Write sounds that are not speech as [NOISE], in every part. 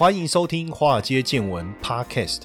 欢迎收听《华尔街见闻》Podcast。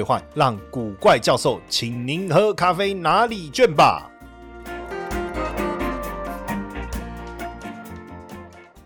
兑换，让古怪教授请您喝咖啡哪里卷吧。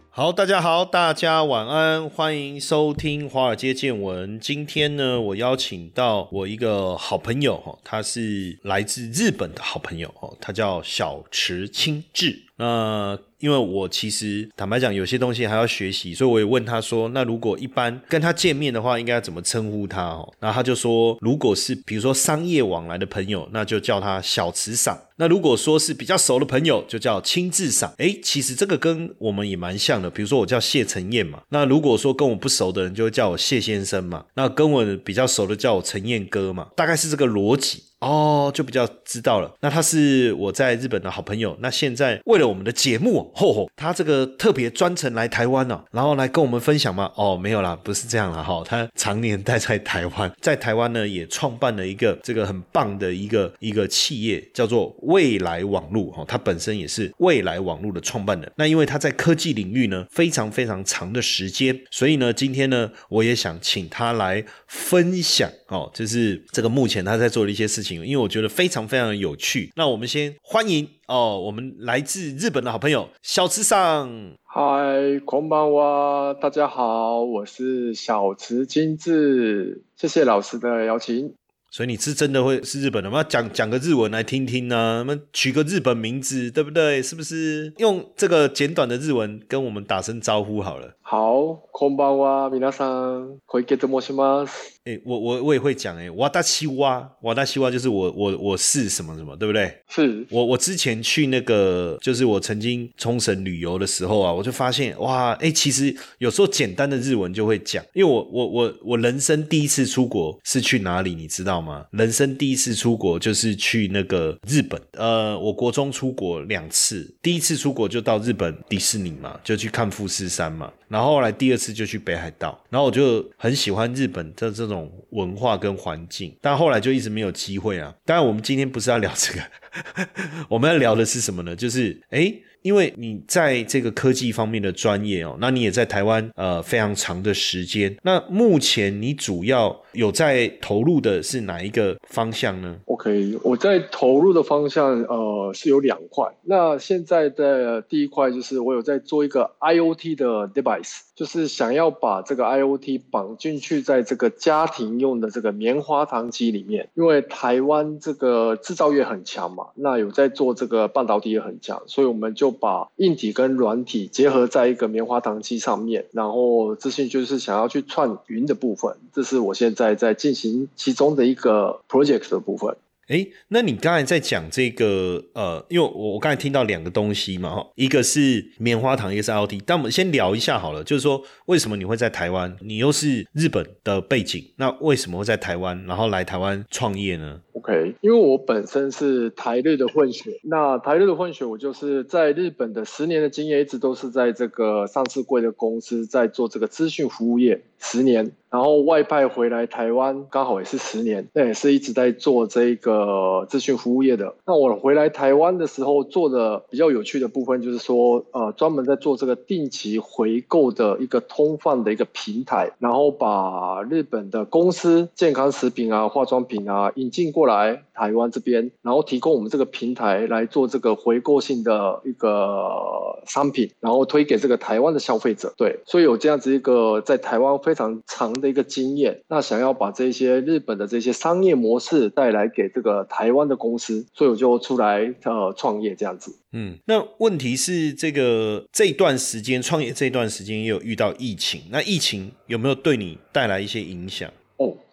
好，大家好，大家晚安，欢迎收听华尔街见闻。今天呢，我邀请到我一个好朋友哈，他是来自日本的好朋友哦，他叫小池清志。那因为我其实坦白讲，有些东西还要学习，所以我也问他说：“那如果一般跟他见面的话，应该怎么称呼他？”哦，然后他就说：“如果是比如说商业往来的朋友，那就叫他小慈赏；那如果说是比较熟的朋友，就叫亲自赏。”哎，其实这个跟我们也蛮像的。比如说我叫谢承彦嘛，那如果说跟我不熟的人，就会叫我谢先生嘛；那跟我比较熟的叫我陈彦哥嘛，大概是这个逻辑。哦，就比较知道了。那他是我在日本的好朋友。那现在为了我们的节目，吼吼，他这个特别专程来台湾呢，然后来跟我们分享吗？哦，没有啦，不是这样啦，哈。他常年待在台湾，在台湾呢也创办了一个这个很棒的一个一个企业，叫做未来网络。哈，他本身也是未来网络的创办人。那因为他在科技领域呢非常非常长的时间，所以呢今天呢我也想请他来分享。哦，就是这个目前他在做的一些事情。因为我觉得非常非常有趣，那我们先欢迎哦，我们来自日本的好朋友小池上。嗨，空班哇，大家好，我是小池金志，谢谢老师的邀请。所以你是真的会是日本的吗？讲讲个日文来听听呢？我们取个日本名字，对不对？是不是用这个简短的日文跟我们打声招呼好了？好，空班哇，皆さん、会给怎么します？ 哎，我我我也会讲哎，瓦达西哇，瓦达西哇就是我我我是什么什么，对不对？是我我之前去那个，就是我曾经冲绳旅游的时候啊，我就发现哇，哎，其实有时候简单的日文就会讲，因为我我我我人生第一次出国是去哪里，你知道吗？人生第一次出国就是去那个日本，呃，我国中出国两次，第一次出国就到日本迪士尼嘛，就去看富士山嘛，然后后来第二次就去北海道，然后我就很喜欢日本的这种。文化跟环境，但后来就一直没有机会啊。当然，我们今天不是要聊这个，[LAUGHS] 我们要聊的是什么呢？就是诶。因为你在这个科技方面的专业哦，那你也在台湾呃非常长的时间。那目前你主要有在投入的是哪一个方向呢？OK，我在投入的方向呃是有两块。那现在的第一块就是我有在做一个 IOT 的 device，就是想要把这个 IOT 绑进去在这个家庭用的这个棉花糖机里面。因为台湾这个制造业很强嘛，那有在做这个半导体也很强，所以我们就。把硬体跟软体结合在一个棉花糖机上面，然后这些就是想要去串云的部分，这是我现在在进行其中的一个 project 的部分。哎，那你刚才在讲这个呃，因为我我刚才听到两个东西嘛，哈，一个是棉花糖，一个是 L T。但我们先聊一下好了，就是说为什么你会在台湾？你又是日本的背景，那为什么会在台湾，然后来台湾创业呢？OK，因为我本身是台日的混血，那台日的混血，我就是在日本的十年的经验，一直都是在这个上市贵的公司在做这个资讯服务业十年。然后外派回来台湾，刚好也是十年，那也是一直在做这个资讯服务业的。那我回来台湾的时候，做的比较有趣的部分，就是说，呃，专门在做这个定期回购的一个通贩的一个平台，然后把日本的公司健康食品啊、化妆品啊引进过来台湾这边，然后提供我们这个平台来做这个回购性的一个商品，然后推给这个台湾的消费者。对，所以有这样子一个在台湾非常长。的一个经验，那想要把这些日本的这些商业模式带来给这个台湾的公司，所以我就出来呃创业这样子。嗯，那问题是这个这段时间创业这段时间也有遇到疫情，那疫情有没有对你带来一些影响？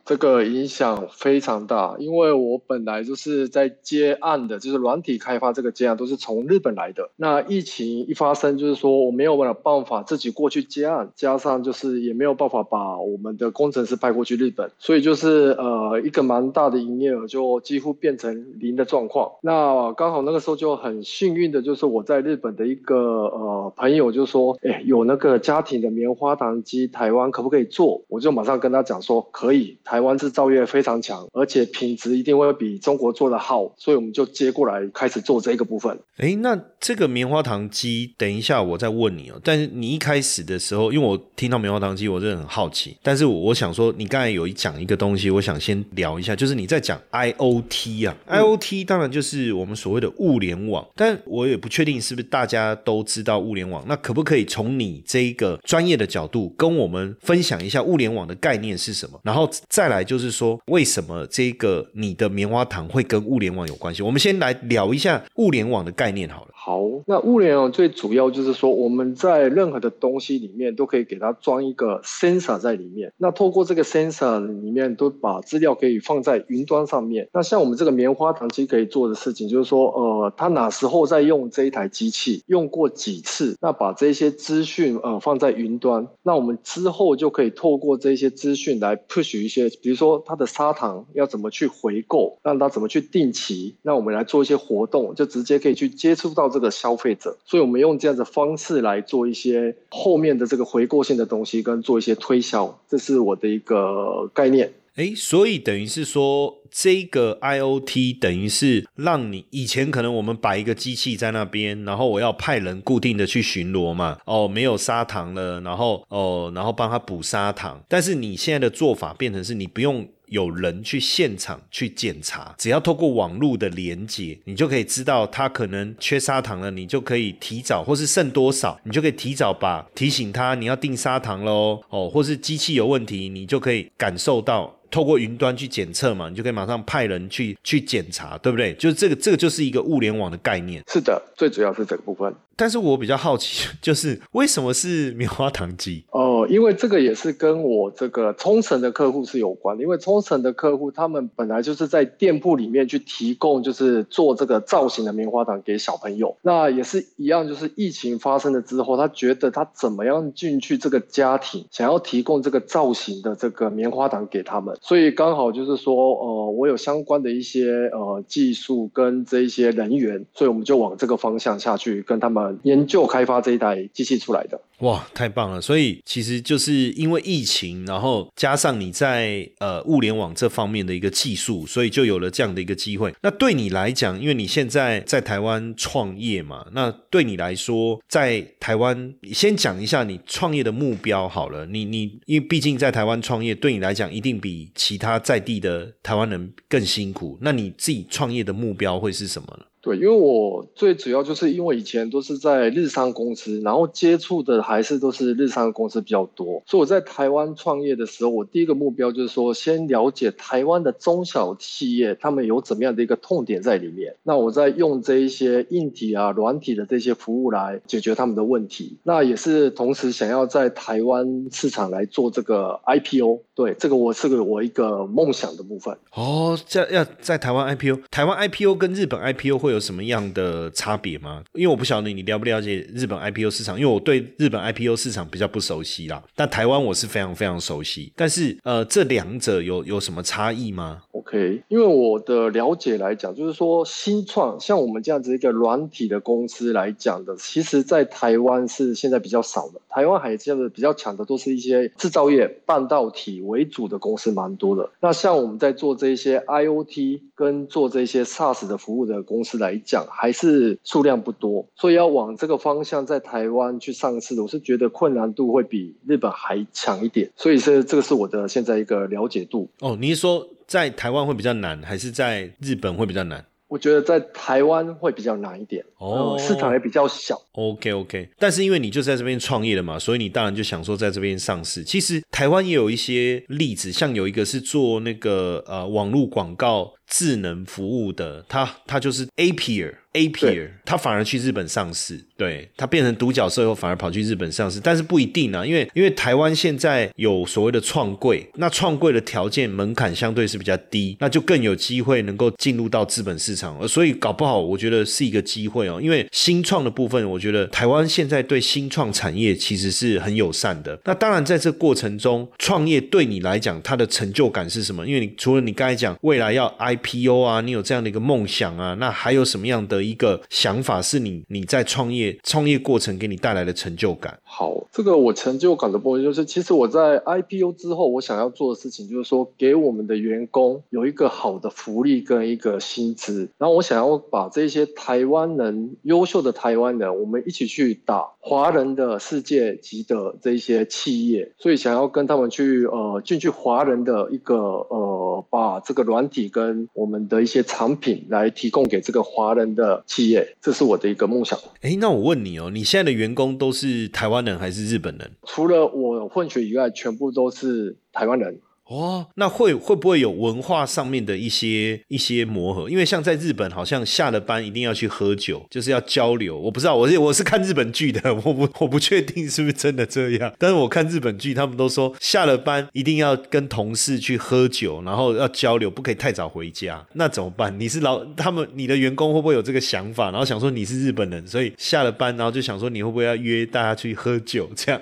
这个影响非常大，因为我本来就是在接案的，就是软体开发这个接案都是从日本来的。那疫情一发生，就是说我没有办法自己过去接案，加上就是也没有办法把我们的工程师派过去日本，所以就是呃一个蛮大的营业额就几乎变成零的状况。那刚好那个时候就很幸运的，就是我在日本的一个呃朋友就说，哎，有那个家庭的棉花糖机，台湾可不可以做？我就马上跟他讲说可以。台湾制造业非常强，而且品质一定会比中国做的好，所以我们就接过来开始做这个部分。哎，那这个棉花糖机，等一下我再问你哦。但是你一开始的时候，因为我听到棉花糖机，我真的很好奇。但是我想说，你刚才有一讲一个东西，我想先聊一下，就是你在讲 IOT 啊，IOT 当然就是我们所谓的物联网，但我也不确定是不是大家都知道物联网。那可不可以从你这一个专业的角度，跟我们分享一下物联网的概念是什么？然后再。再来就是说，为什么这个你的棉花糖会跟物联网有关系？我们先来聊一下物联网的概念好了。好，那物联网最主要就是说，我们在任何的东西里面都可以给它装一个 sensor 在里面。那透过这个 sensor 里面，都把资料可以放在云端上面。那像我们这个棉花糖机可以做的事情，就是说，呃，它哪时候在用这一台机器，用过几次，那把这些资讯呃放在云端，那我们之后就可以透过这些资讯来 push 一些。比如说它的砂糖要怎么去回购，让它怎么去定期，那我们来做一些活动，就直接可以去接触到这个消费者。所以我们用这样的方式来做一些后面的这个回购性的东西，跟做一些推销，这是我的一个概念。哎，所以等于是说，这个 IOT 等于是让你以前可能我们摆一个机器在那边，然后我要派人固定的去巡逻嘛。哦，没有砂糖了，然后哦，然后帮他补砂糖。但是你现在的做法变成是你不用有人去现场去检查，只要透过网络的连接，你就可以知道他可能缺砂糖了，你就可以提早，或是剩多少，你就可以提早把提醒他你要订砂糖喽。哦，或是机器有问题，你就可以感受到。透过云端去检测嘛，你就可以马上派人去去检查，对不对？就是这个，这个就是一个物联网的概念。是的，最主要是这个部分。但是我比较好奇，[LAUGHS] 就是为什么是棉花糖机？哦，因为这个也是跟我这个冲绳的客户是有关的。因为冲绳的客户他们本来就是在店铺里面去提供，就是做这个造型的棉花糖给小朋友。那也是一样，就是疫情发生了之后，他觉得他怎么样进去这个家庭，想要提供这个造型的这个棉花糖给他们。所以刚好就是说，呃，我有相关的一些呃技术跟这一些人员，所以我们就往这个方向下去跟他们。研究开发这一台机器出来的，哇，太棒了！所以其实就是因为疫情，然后加上你在呃物联网这方面的一个技术，所以就有了这样的一个机会。那对你来讲，因为你现在在台湾创业嘛，那对你来说，在台湾先讲一下你创业的目标好了。你你因为毕竟在台湾创业，对你来讲一定比其他在地的台湾人更辛苦。那你自己创业的目标会是什么呢？对，因为我最主要就是因为以前都是在日商公司，然后接触的还是都是日商公司比较多，所以我在台湾创业的时候，我第一个目标就是说，先了解台湾的中小企业他们有怎么样的一个痛点在里面，那我在用这一些硬体啊、软体的这些服务来解决他们的问题，那也是同时想要在台湾市场来做这个 IPO，对，这个我是个我一个梦想的部分。哦，这要在台湾 IPO，台湾 IPO 跟日本 IPO 会。有什么样的差别吗？因为我不晓得你了不了解日本 IPO 市场，因为我对日本 IPO 市场比较不熟悉啦。但台湾我是非常非常熟悉。但是呃，这两者有有什么差异吗？OK，因为我的了解来讲，就是说新创像我们这样子一个软体的公司来讲的，其实在台湾是现在比较少的。台湾还这样的比较强的，都是一些制造业、半导体为主的公司蛮多的。那像我们在做这些 IOT 跟做这些 SaaS 的服务的公司。来讲还是数量不多，所以要往这个方向在台湾去上市，我是觉得困难度会比日本还强一点。所以是这个是我的现在一个了解度。哦，你是说在台湾会比较难，还是在日本会比较难？我觉得在台湾会比较难一点，哦，市场也比较小。OK OK，但是因为你就在这边创业了嘛，所以你当然就想说在这边上市。其实台湾也有一些例子，像有一个是做那个呃网络广告。智能服务的，它它就是 A Peer。A Peer，它反而去日本上市，对它变成独角兽以后，反而跑去日本上市，但是不一定啊，因为因为台湾现在有所谓的创柜，那创柜的条件门槛相对是比较低，那就更有机会能够进入到资本市场，所以搞不好我觉得是一个机会哦，因为新创的部分，我觉得台湾现在对新创产业其实是很友善的。那当然在这过程中，创业对你来讲，它的成就感是什么？因为你除了你刚才讲未来要 IPO 啊，你有这样的一个梦想啊，那还有什么样的？一个想法是你你在创业创业过程给你带来的成就感。好，这个我成就感的部分就是，其实我在 IPO 之后，我想要做的事情就是说，给我们的员工有一个好的福利跟一个薪资。然后我想要把这些台湾人优秀的台湾人，我们一起去打华人的世界级的这些企业，所以想要跟他们去呃进去华人的一个呃，把这个软体跟我们的一些产品来提供给这个华人的。企业，这是我的一个梦想。哎，那我问你哦，你现在的员工都是台湾人还是日本人？除了我混血以外，全部都是台湾人。哦，那会会不会有文化上面的一些一些磨合？因为像在日本，好像下了班一定要去喝酒，就是要交流。我不知道，我是我是看日本剧的，[LAUGHS] 我不我不确定是不是真的这样。但是我看日本剧，他们都说下了班一定要跟同事去喝酒，然后要交流，不可以太早回家。那怎么办？你是老他们，你的员工会不会有这个想法？然后想说你是日本人，所以下了班然后就想说你会不会要约大家去喝酒这样？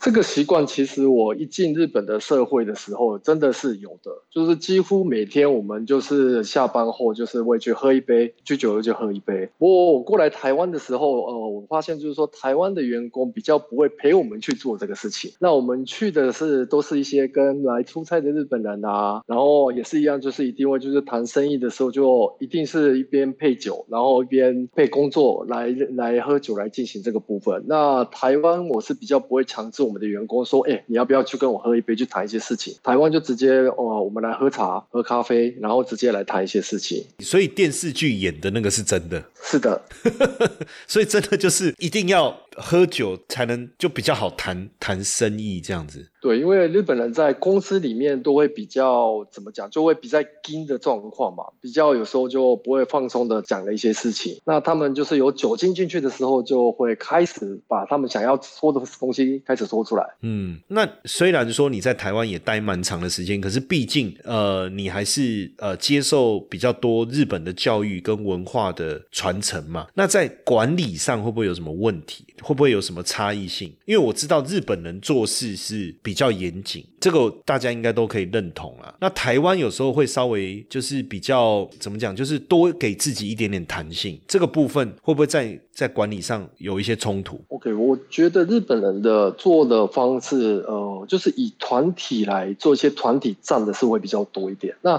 这个习惯其实我一进日本的社会的时候，真的是有的，就是几乎每天我们就是下班后就是会去喝一杯，去酒楼就喝一杯。不过我过来台湾的时候，呃，我发现就是说台湾的员工比较不会陪我们去做这个事情。那我们去的是都是一些跟来出差的日本人啊，然后也是一样，就是一定会就是谈生意的时候就一定是一边配酒，然后一边配工作来来喝酒来进行这个部分。那台湾我是比较不会强制。我们的员工说：“哎，你要不要去跟我喝一杯，去谈一些事情？”台湾就直接哦，我们来喝茶、喝咖啡，然后直接来谈一些事情。所以电视剧演的那个是真的，是的。[LAUGHS] 所以真的就是一定要。喝酒才能就比较好谈谈生意这样子。对，因为日本人在公司里面都会比较怎么讲，就会比较紧的状况嘛，比较有时候就不会放松的讲了一些事情。那他们就是有酒精进去的时候，就会开始把他们想要说的东西开始说出来。嗯，那虽然说你在台湾也待蛮长的时间，可是毕竟呃，你还是呃接受比较多日本的教育跟文化的传承嘛。那在管理上会不会有什么问题？会不会有什么差异性？因为我知道日本人做事是比较严谨，这个大家应该都可以认同啊。那台湾有时候会稍微就是比较怎么讲，就是多给自己一点点弹性，这个部分会不会在在管理上有一些冲突？OK，我觉得日本人的做的方式，呃，就是以团体来做一些团体战的是会比较多一点。那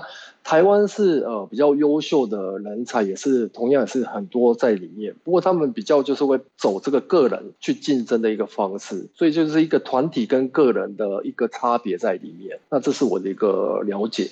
台湾是呃比较优秀的人才，也是同样也是很多在里面。不过他们比较就是会走这个个人去竞争的一个方式，所以就是一个团体跟个人的一个差别在里面。那这是我的一个了解。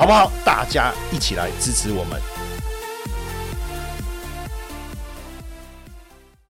好不好？大家一起来支持我们。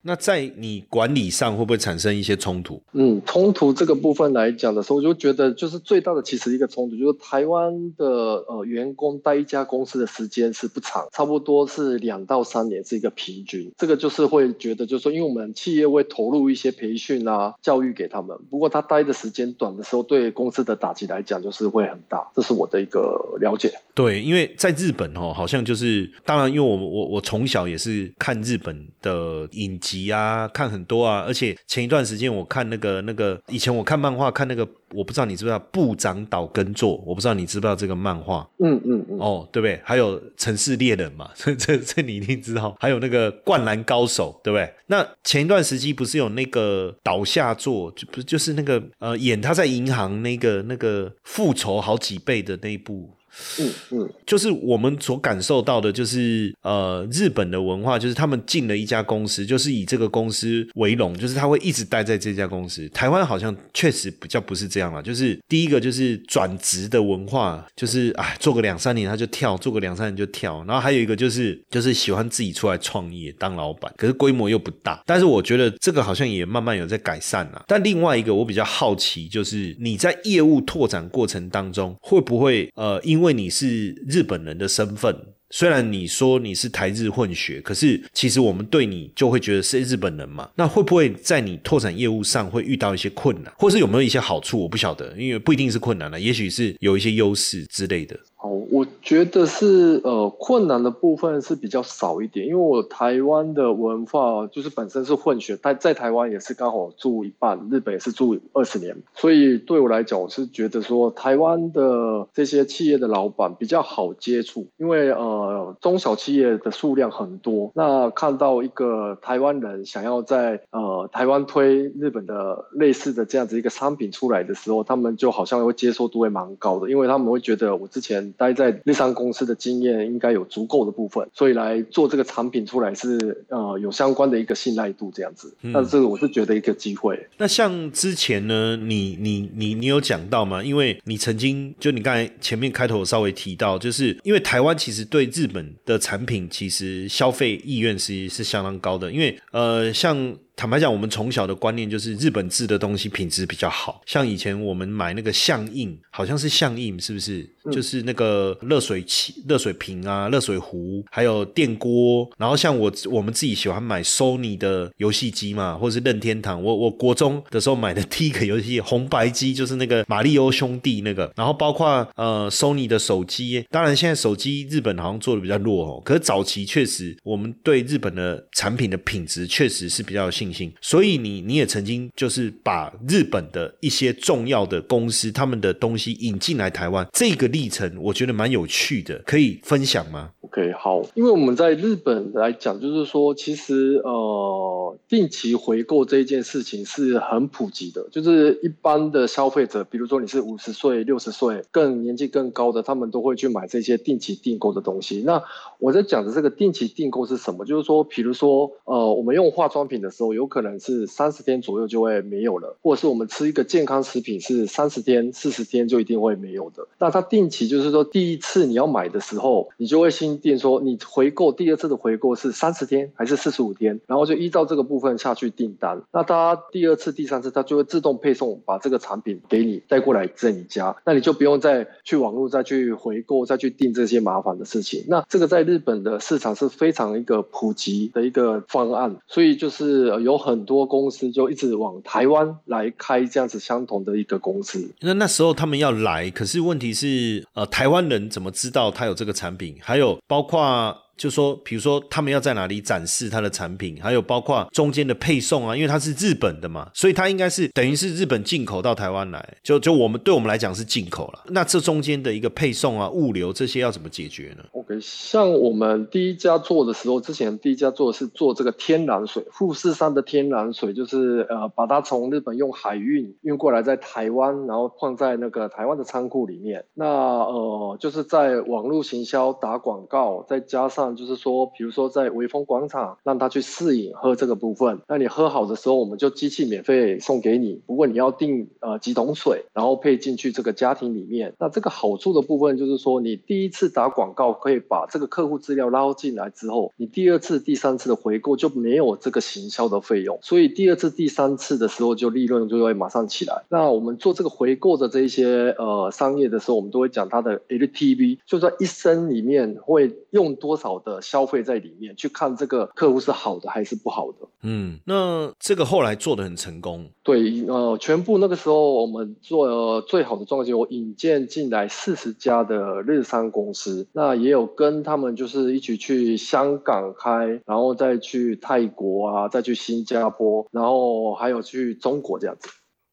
那在你管理上会不会产生一些冲突？嗯，冲突这个部分来讲的时候，我就觉得就是最大的其实一个冲突就是台湾的呃员工待一家公司的时间是不长，差不多是两到三年是一个平均。这个就是会觉得就是说，因为我们企业会投入一些培训啊、教育给他们，不过他待的时间短的时候，对公司的打击来讲就是会很大。这是我的一个了解。对，因为在日本哦，好像就是当然，因为我我我从小也是看日本的影集啊，看很多啊，而且前一段时间我看那个那个以前我看漫画看那个，我不知道你知不知道部长岛根作，我不知道你知不知道这个漫画。嗯嗯嗯。哦，对不对？还有城市猎人嘛，[LAUGHS] 这这这你一定知道。还有那个灌篮高手，对不对？那前一段时期不是有那个倒下座，就不就是那个呃演他在银行那个那个复仇好几倍的那一部。嗯嗯，就是我们所感受到的，就是呃，日本的文化，就是他们进了一家公司，就是以这个公司为荣，就是他会一直待在这家公司。台湾好像确实比较不是这样了，就是第一个就是转职的文化，就是哎，做个两三年他就跳，做个两三年就跳。然后还有一个就是就是喜欢自己出来创业当老板，可是规模又不大。但是我觉得这个好像也慢慢有在改善了。但另外一个我比较好奇，就是你在业务拓展过程当中，会不会呃因因为你是日本人的身份，虽然你说你是台日混血，可是其实我们对你就会觉得是日本人嘛。那会不会在你拓展业务上会遇到一些困难，或是有没有一些好处？我不晓得，因为不一定是困难了，也许是有一些优势之类的。好，我觉得是呃困难的部分是比较少一点，因为我台湾的文化就是本身是混血，但在台湾也是刚好住一半，日本也是住二十年，所以对我来讲，我是觉得说台湾的这些企业的老板比较好接触，因为呃中小企业的数量很多，那看到一个台湾人想要在呃台湾推日本的类似的这样子一个商品出来的时候，他们就好像会接受度会蛮高的，因为他们会觉得我之前。待在日商公司的经验应该有足够的部分，所以来做这个产品出来是呃有相关的一个信赖度这样子。那这个我是觉得一个机会。那像之前呢，你你你你有讲到吗？因为你曾经就你刚才前面开头稍微提到，就是因为台湾其实对日本的产品其实消费意愿是是相当高的，因为呃像。坦白讲，我们从小的观念就是日本制的东西品质比较好。像以前我们买那个相印，好像是相印，是不是？就是那个热水器、热水瓶啊、热水壶，还有电锅。然后像我我们自己喜欢买 Sony 的游戏机嘛，或者是任天堂。我我国中的时候买的第一个游戏红白机就是那个马里奥兄弟那个。然后包括呃 Sony 的手机，当然现在手机日本好像做的比较弱哦。可是早期确实我们对日本的产品的品质确实是比较有信心。所以你你也曾经就是把日本的一些重要的公司他们的东西引进来台湾，这个历程我觉得蛮有趣的，可以分享吗？OK，好，因为我们在日本来讲，就是说其实呃定期回购这一件事情是很普及的，就是一般的消费者，比如说你是五十岁、六十岁更年纪更高的，他们都会去买这些定期订购的东西。那我在讲的这个定期订购是什么？就是说，比如说呃我们用化妆品的时候。有可能是三十天左右就会没有了，或者是我们吃一个健康食品是三十天、四十天就一定会没有的。那它定期就是说，第一次你要买的时候，你就会新订说你回购第二次的回购是三十天还是四十五天，然后就依照这个部分下去订单。那他第二次、第三次他就会自动配送，把这个产品给你带过来在你家，那你就不用再去网络再去回购、再去订这些麻烦的事情。那这个在日本的市场是非常一个普及的一个方案，所以就是。有很多公司就一直往台湾来开这样子相同的一个公司。那那时候他们要来，可是问题是，呃，台湾人怎么知道他有这个产品？还有包括。就说，比如说他们要在哪里展示他的产品，还有包括中间的配送啊，因为它是日本的嘛，所以它应该是等于是日本进口到台湾来，就就我们对我们来讲是进口了。那这中间的一个配送啊、物流这些要怎么解决呢？OK，像我们第一家做的时候，之前第一家做的是做这个天然水，富士山的天然水，就是呃把它从日本用海运运过来，在台湾，然后放在那个台湾的仓库里面。那呃就是在网络行销打广告，再加上就是说，比如说在微风广场让他去试饮喝这个部分，那你喝好的时候，我们就机器免费送给你。不过你要订呃几桶水，然后配进去这个家庭里面。那这个好处的部分就是说，你第一次打广告可以把这个客户资料捞进来之后，你第二次、第三次的回购就没有这个行销的费用，所以第二次、第三次的时候就利润就会马上起来。那我们做这个回购的这一些呃商业的时候，我们都会讲它的 LTV，就在一生里面会用多少的消费在里面，去看这个客户是好的还是不好的。嗯，那这个后来做的很成功。对，呃，全部那个时候我们做最好的状况，我引荐进来四十家的日商公司，那也有跟他们就是一起去香港开，然后再去泰国啊，再去新加坡，然后还有去中国这样子。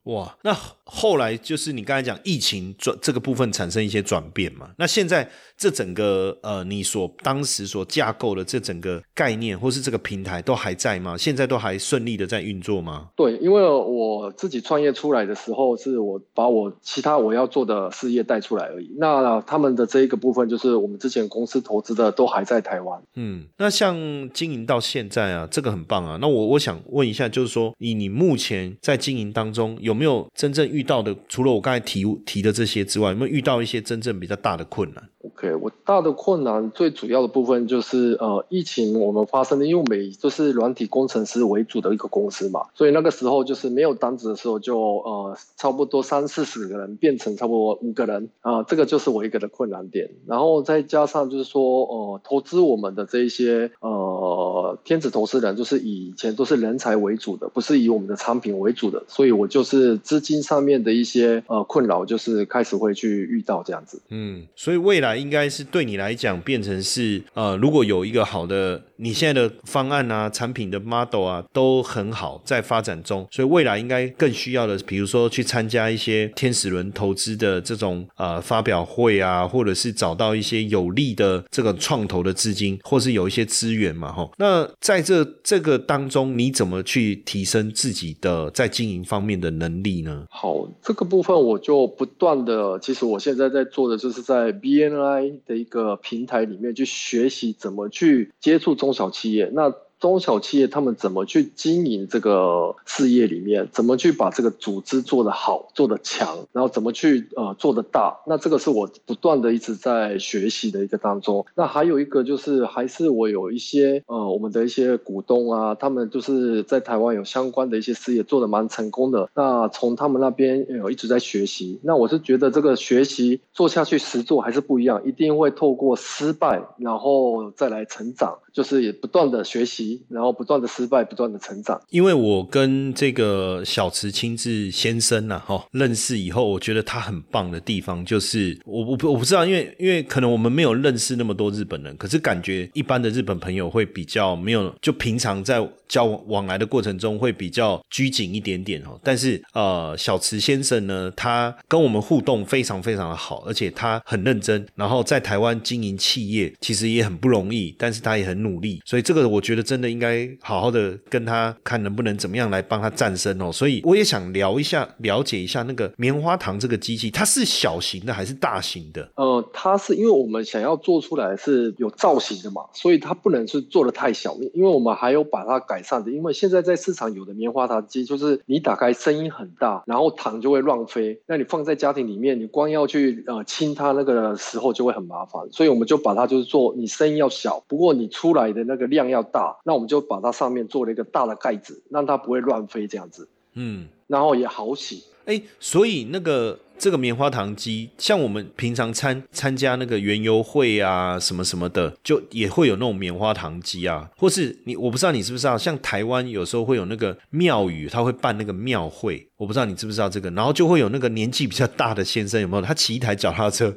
哇，那后来就是你刚才讲疫情转这个部分产生一些转变嘛？那现在这整个呃，你所当时所架构的这整个概念或是这个平台都还在吗？现在都还顺利的在运作吗？对，因为我自己创业出来的时候，是我把我其他我要做的事业带出来而已。那他们的这一个部分，就是我们之前公司投资的都还在台湾。嗯，那像经营到现在啊，这个很棒啊。那我我想问一下，就是说以你目前在经营当中有有没有真正遇到的？除了我刚才提提的这些之外，有没有遇到一些真正比较大的困难？OK，我大的困难最主要的部分就是呃，疫情我们发生的，因为我们就是软体工程师为主的一个公司嘛，所以那个时候就是没有单子的时候，就呃差不多三四十个人变成差不多五个人啊，这个就是我一个的困难点。然后再加上就是说呃，投资我们的这一些呃天使投资人，就是以前都是人才为主的，不是以我们的产品为主的，所以我就是资金上面的一些呃困扰，就是开始会去遇到这样子。嗯，所以未来。应该是对你来讲变成是呃，如果有一个好的你现在的方案啊、产品的 model 啊都很好，在发展中，所以未来应该更需要的，比如说去参加一些天使轮投资的这种呃发表会啊，或者是找到一些有利的这个创投的资金，或是有一些资源嘛，哈。那在这这个当中，你怎么去提升自己的在经营方面的能力呢？好，这个部分我就不断的，其实我现在在做的就是在 BNI。的一个平台里面去学习怎么去接触中小企业，那。中小企业他们怎么去经营这个事业里面，怎么去把这个组织做得好、做得强，然后怎么去呃做得大？那这个是我不断的一直在学习的一个当中。那还有一个就是，还是我有一些呃我们的一些股东啊，他们就是在台湾有相关的一些事业做得蛮成功的。那从他们那边有一直在学习。那我是觉得这个学习做下去实做还是不一样，一定会透过失败，然后再来成长，就是也不断的学习。然后不断的失败，不断的成长。因为我跟这个小池亲自先生呢，哈，认识以后，我觉得他很棒的地方就是，我我不我不知道，因为因为可能我们没有认识那么多日本人，可是感觉一般的日本朋友会比较没有，就平常在交往往来的过程中会比较拘谨一点点哦。但是呃，小池先生呢，他跟我们互动非常非常的好，而且他很认真，然后在台湾经营企业其实也很不容易，但是他也很努力，所以这个我觉得真。的应该好好的跟他看能不能怎么样来帮他战胜哦，所以我也想聊一下，了解一下那个棉花糖这个机器，它是小型的还是大型的？呃，它是因为我们想要做出来是有造型的嘛，所以它不能是做的太小，因为我们还有把它改善的。因为现在在市场有的棉花糖机，就是你打开声音很大，然后糖就会乱飞，那你放在家庭里面，你光要去呃清它那个时候就会很麻烦，所以我们就把它就是做，你声音要小，不过你出来的那个量要大。那我们就把它上面做了一个大的盖子，让它不会乱飞这样子，嗯，然后也好洗。哎，所以那个这个棉花糖机，像我们平常参参加那个园游会啊，什么什么的，就也会有那种棉花糖机啊，或是你我不知道你知不知道，像台湾有时候会有那个庙宇，他会办那个庙会。我不知道你知不知道这个，然后就会有那个年纪比较大的先生，有没有？他骑一台脚踏车，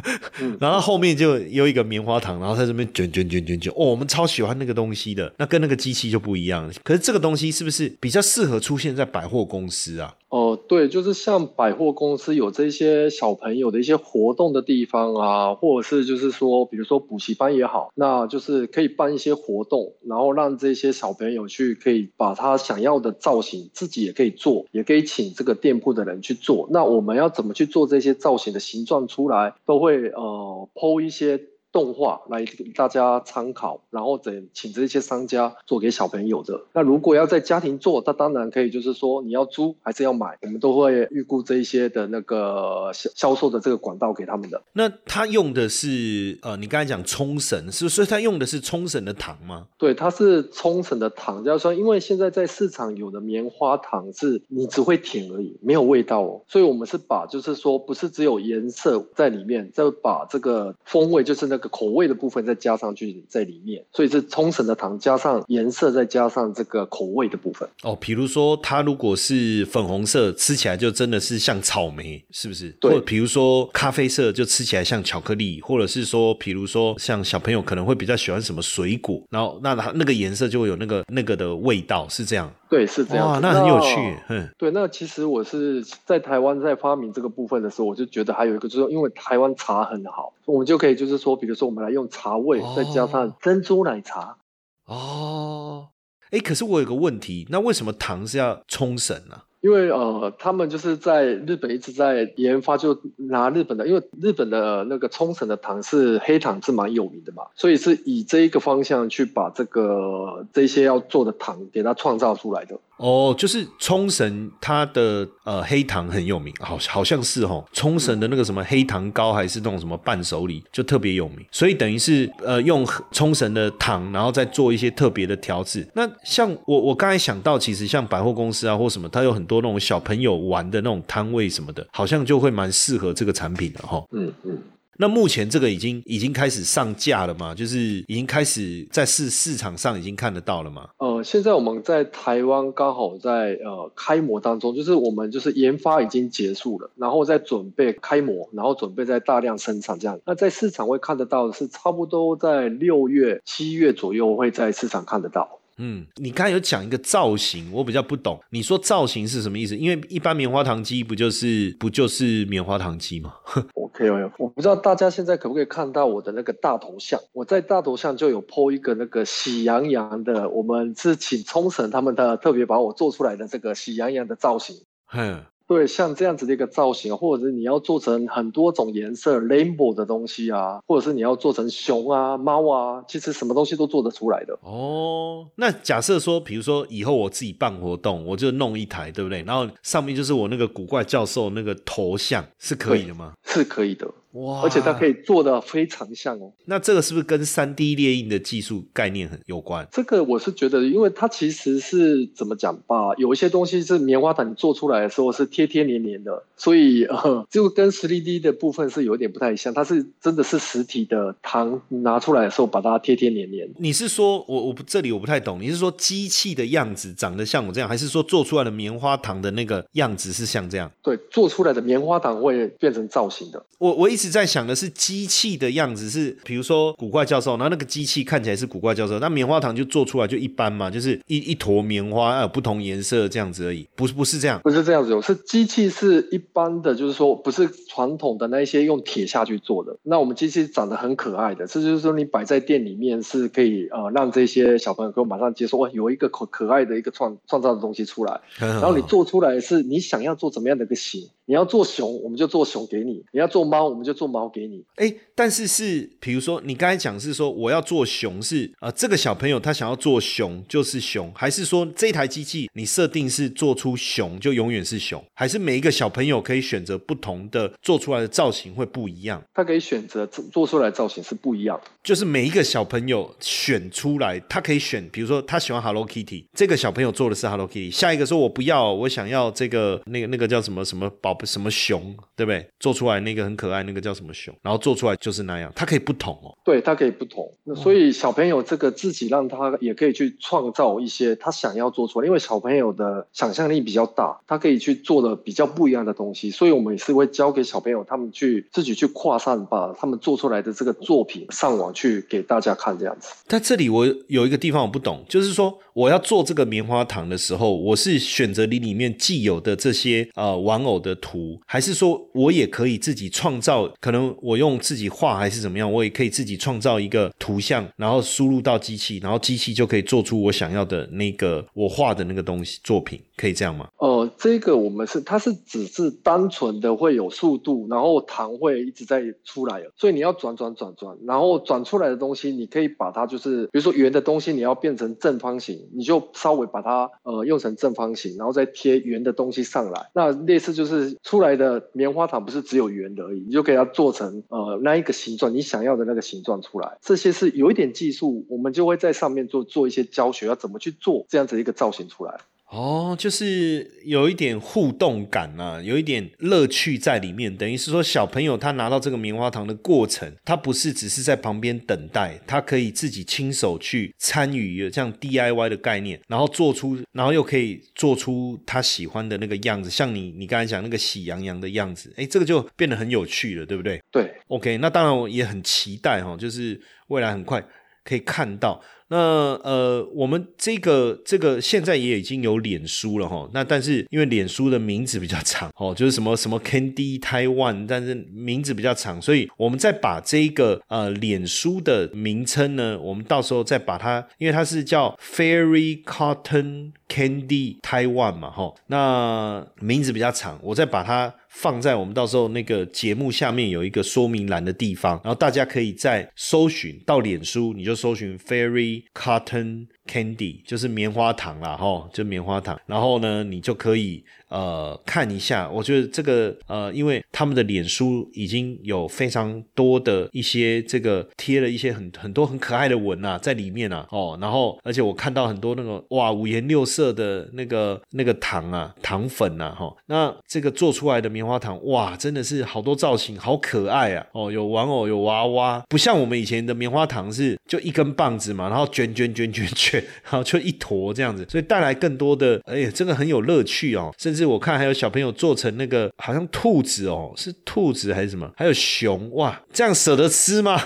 [LAUGHS] 然后后面就有一个棉花糖，然后在这边卷卷卷卷卷。哦，我们超喜欢那个东西的，那跟那个机器就不一样了。可是这个东西是不是比较适合出现在百货公司啊？哦，对，就是像百货公司有这些小朋友的一些活动的地方啊，或者是就是说，比如说补习班也好，那就是可以办一些活动，然后让这些小朋友去可以把他想要的造型自己也可以做，也可以。请这个店铺的人去做，那我们要怎么去做这些造型的形状出来？都会呃剖一些动画来给大家参考，然后等请这些商家做给小朋友的。那如果要在家庭做，那当然可以，就是说你要租还是要买，我们都会预估这一些的那个销销售的这个管道给他们的。那他用的是呃，你刚才讲冲绳，是所以他用的是冲绳的糖吗？对，它是冲绳的糖，就是说，因为现在在市场有的棉花糖是你只会舔而已，没有味道哦，所以我们是把就是说不是只有颜色在里面，再把这个风味，就是那个口味的部分再加上去在里面，所以是冲绳的糖加上颜色，再加上这个口味的部分。哦，比如说它如果是粉红色，吃起来就真的是像草莓，是不是？对或比如说咖啡色，就吃起来像巧克力，或者是说，比如说像小朋友可能会比较喜欢什么水果，然后那它那个颜色就会有那个那个的味道，是这样。对，是这样哇，那很有趣，嗯。对，那其实我是在台湾在发明这个部分的时候，我就觉得还有一个，就是因为台湾茶很好，我们就可以就是说，比如说我们来用茶味，再加上珍珠奶茶。哦，哎，可是我有个问题，那为什么糖是要冲绳呢、因为呃，他们就是在日本一直在研发，就拿日本的，因为日本的那个冲绳的糖是黑糖是蛮有名的嘛，所以是以这一个方向去把这个这些要做的糖给它创造出来的。哦，就是冲绳它的呃黑糖很有名，好好像是哦，冲绳的那个什么黑糖糕还是那种什么伴手礼就特别有名，所以等于是呃用冲绳的糖，然后再做一些特别的调制。那像我我刚才想到，其实像百货公司啊或什么，它有很多那种小朋友玩的那种摊位什么的，好像就会蛮适合这个产品的哈、嗯嗯。那目前这个已经已经开始上架了吗？就是已经开始在市市场上已经看得到了吗？呃，现在我们在台湾刚好在呃开模当中，就是我们就是研发已经结束了，然后在准备开模，然后准备在大量生产这样。那在市场会看得到是差不多在六月、七月左右会在市场看得到。嗯，你刚才有讲一个造型，我比较不懂。你说造型是什么意思？因为一般棉花糖机不就是不就是棉花糖机吗？[LAUGHS] OK OK，我不知道大家现在可不可以看到我的那个大头像？我在大头像就有 po 一个那个喜羊羊的，我们是请冲绳他们的特别把我做出来的这个喜羊羊的造型。哼，对，像这样子的一个造型，或者是你要做成很多种颜色 rainbow 的东西啊，或者是你要做成熊啊、猫啊，其实什么东西都做得出来的。哦，那假设说，比如说以后我自己办活动，我就弄一台，对不对？然后上面就是我那个古怪教授那个头像，是可以的吗？是可以的，哇而且它可以。做的非常像哦。那这个是不是跟三 D 列印的技术概念很有关？这个我是觉得，因为它其实是怎么讲吧，有一些东西是棉花糖你做出来的时候是贴贴黏黏的，所以 [LAUGHS] 呃，就跟实力 D 的部分是有点不太像，它是真的是实体的糖拿出来的时候把它贴贴黏黏。你是说我我不这里我不太懂，你是说机器的样子长得像我这样，还是说做出来的棉花糖的那个样子是像这样？对，做出来的棉花糖会变成造型的。我我一直在想的是机器的样子是，比如说古怪教授，然后那个机器看起来是古怪教授，那棉花糖就做出来就一般嘛，就是一一坨棉花，有不同颜色这样子而已，不是不是这样。不是这样子哦，是机器是一般的，就是说不是传统的那一些用铁下去做的。那我们机器长得很可爱的，这就是说你摆在店里面是可以呃让这些小朋友可以马上接受，哇，有一个可可爱的一个创创造的东西出来。然 [LAUGHS] 然后你做出来是你想要做怎么样的一个型，你要做熊，我们就做熊给你；你要做猫，我们就做猫给你。哎，但是是比如说你刚才讲是说我要做熊是啊、呃这个小朋友他想要做熊就是熊，还是说这台机器你设定是做出熊就永远是熊，还是每一个小朋友可以选择不同的做出来的造型会不一样？他可以选择做做出来的造型是不一样的。就是每一个小朋友选出来，他可以选，比如说他喜欢 Hello Kitty，这个小朋友做的是 Hello Kitty，下一个说我不要，我想要这个那个那个叫什么什么宝什么熊，对不对？做出来那个很可爱，那个叫什么熊，然后做出来就是那样，它可以不同哦。对，它可以不同。那所以小朋友这个自己让他也可以去创造一些他想要做出来，因为小朋友的想象力比较大，他可以去做的比较不一样的东西。所以我们也是会教给小朋友他们去自己去跨上，把他们做出来的这个作品上网去给大家看，这样子。但这里我有一个地方我不懂，就是说我要做这个棉花糖的时候，我是选择你里面既有的这些呃玩偶的图，还是说我也可以自己创造？可能我用自己画还是怎么样，我也可以自己创造一个图像，然后输入到机器，然后机器就可以做出我想要的那个我画的那个东西作品，可以这样吗？哦，这个我们是它是只是单纯的会有速度，然后糖会一直在出来，所以你要转转转转，然后转出来的东西，你可以把它就是比如说圆的东西，你要变成正方形，你就稍微把它呃用成正方形，然后再贴圆的东西上来。那类似就是出来的棉花糖不是只有圆的而已，你就给它做成呃那一个形状，你想要的那个形状出来。这些是有一点技术，我们就会在上面做做一些教学，要怎么去做这样子一个造型出来。哦，就是有一点互动感呐，有一点乐趣在里面。等于是说，小朋友他拿到这个棉花糖的过程，他不是只是在旁边等待，他可以自己亲手去参与，这样 DIY 的概念，然后做出，然后又可以做出他喜欢的那个样子，像你你刚才讲那个喜羊羊的样子，哎，这个就变得很有趣了，对不对？对，OK，那当然我也很期待哈，就是未来很快可以看到。那呃，我们这个这个现在也已经有脸书了哈。那但是因为脸书的名字比较长哦，就是什么什么 Candy Taiwan，但是名字比较长，所以我们再把这个呃脸书的名称呢，我们到时候再把它，因为它是叫 Fairy Cotton Candy Taiwan 嘛哈。那名字比较长，我再把它。放在我们到时候那个节目下面有一个说明栏的地方，然后大家可以在搜寻到脸书，你就搜寻 Fairy Cotton Candy，就是棉花糖啦，哈，就棉花糖。然后呢，你就可以。呃，看一下，我觉得这个呃，因为他们的脸书已经有非常多的一些这个贴了一些很很多很可爱的文啊，在里面啊，哦，然后而且我看到很多那个哇五颜六色的那个那个糖啊糖粉啊，哈，那这个做出来的棉花糖哇，真的是好多造型，好可爱啊，哦，有玩偶有娃娃，不像我们以前的棉花糖是就一根棒子嘛，然后卷卷卷卷卷，[LAUGHS] 然后就一坨这样子，所以带来更多的，哎呀，真的很有乐趣哦，甚至。是我看还有小朋友做成那个好像兔子哦，是兔子还是什么？还有熊哇，这样舍得吃吗？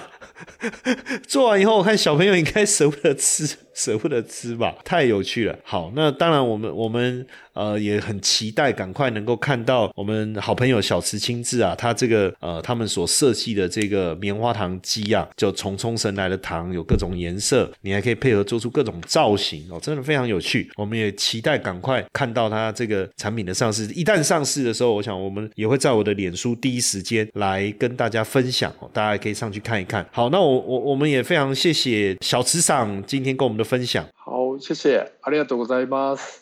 [LAUGHS] 做完以后，我看小朋友应该舍不得吃。舍不得吃吧，太有趣了。好，那当然我们我们呃也很期待，赶快能够看到我们好朋友小池亲自啊，他这个呃他们所设计的这个棉花糖机啊，就从冲绳来的糖，有各种颜色，你还可以配合做出各种造型哦，真的非常有趣。我们也期待赶快看到它这个产品的上市。一旦上市的时候，我想我们也会在我的脸书第一时间来跟大家分享哦，大家可以上去看一看。好，那我我我们也非常谢谢小池赏今天跟我们的。分享好，谢谢，ありがとうございます。